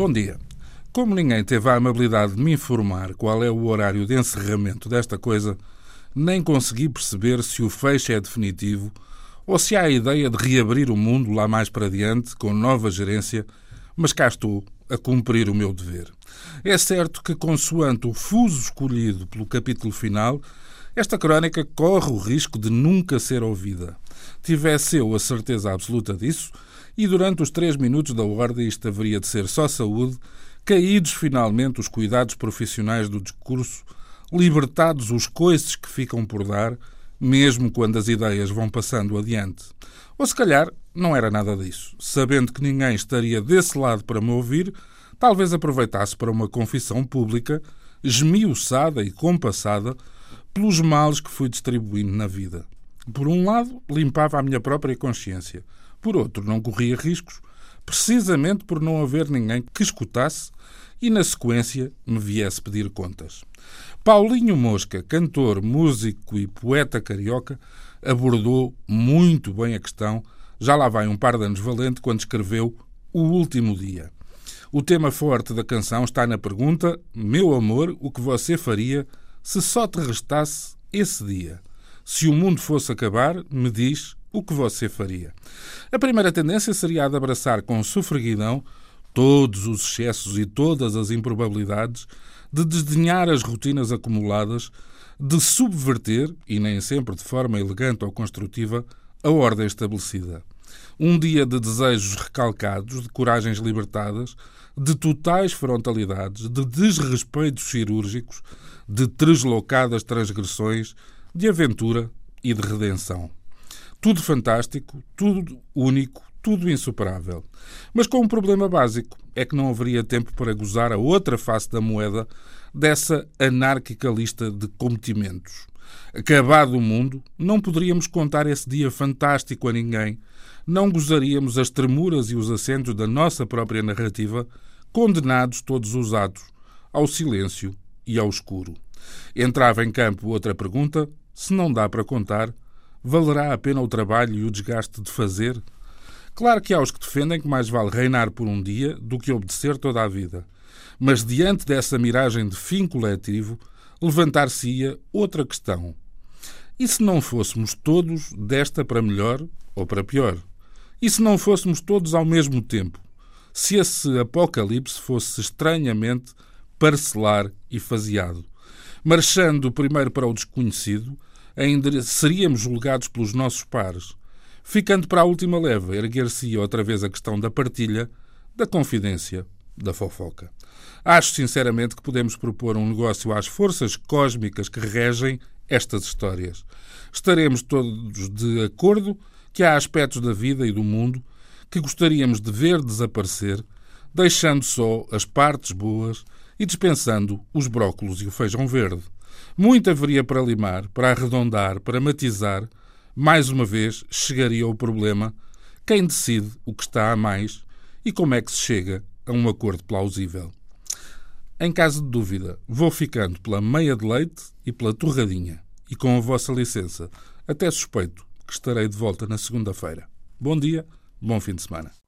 Bom dia. Como ninguém teve a amabilidade de me informar qual é o horário de encerramento desta coisa, nem consegui perceber se o fecho é definitivo ou se há a ideia de reabrir o mundo lá mais para diante, com nova gerência, mas cá estou a cumprir o meu dever. É certo que, consoante o fuso escolhido pelo capítulo final, esta crónica corre o risco de nunca ser ouvida. Tivesse eu a certeza absoluta disso, e durante os três minutos da ordem isto haveria de ser só saúde, caídos finalmente os cuidados profissionais do discurso, libertados os coices que ficam por dar, mesmo quando as ideias vão passando adiante. Ou se calhar não era nada disso. Sabendo que ninguém estaria desse lado para me ouvir, talvez aproveitasse para uma confissão pública, esmiuçada e compassada, pelos males que fui distribuindo na vida. Por um lado, limpava a minha própria consciência. Por outro, não corria riscos, precisamente por não haver ninguém que escutasse e, na sequência, me viesse pedir contas. Paulinho Mosca, cantor, músico e poeta carioca, abordou muito bem a questão, já lá vai um par de anos valente, quando escreveu O Último Dia. O tema forte da canção está na pergunta: Meu amor, o que você faria se só te restasse esse dia? Se o mundo fosse acabar, me diz o que você faria. A primeira tendência seria a de abraçar com sofreguidão todos os excessos e todas as improbabilidades, de desdenhar as rotinas acumuladas, de subverter, e nem sempre de forma elegante ou construtiva, a ordem estabelecida. Um dia de desejos recalcados, de coragens libertadas, de totais frontalidades, de desrespeitos cirúrgicos, de treslocadas transgressões, de aventura e de redenção. Tudo fantástico, tudo único, tudo insuperável. Mas com um problema básico: é que não haveria tempo para gozar a outra face da moeda dessa anárquica lista de cometimentos. Acabado o mundo, não poderíamos contar esse dia fantástico a ninguém, não gozaríamos as tremuras e os acentos da nossa própria narrativa, condenados todos os atos ao silêncio e ao escuro. Entrava em campo outra pergunta: se não dá para contar, valerá a pena o trabalho e o desgaste de fazer? Claro que há os que defendem que mais vale reinar por um dia do que obedecer toda a vida. Mas diante dessa miragem de fim coletivo, levantar-se-ia outra questão. E se não fôssemos todos desta para melhor ou para pior? E se não fôssemos todos ao mesmo tempo? Se esse apocalipse fosse estranhamente parcelar e faseado? Marchando primeiro para o desconhecido, ainda seríamos julgados pelos nossos pares. Ficando para a última leva, erguer-se outra vez a questão da partilha, da confidência, da fofoca. Acho sinceramente que podemos propor um negócio às forças cósmicas que regem estas histórias. Estaremos todos de acordo que há aspectos da vida e do mundo que gostaríamos de ver desaparecer, deixando só as partes boas e dispensando os brócolos e o feijão verde. Muito haveria para limar, para arredondar, para matizar. Mais uma vez chegaria o problema: quem decide o que está a mais e como é que se chega a um acordo plausível. Em caso de dúvida, vou ficando pela meia de leite e pela torradinha. E com a vossa licença, até suspeito que estarei de volta na segunda-feira. Bom dia, bom fim de semana.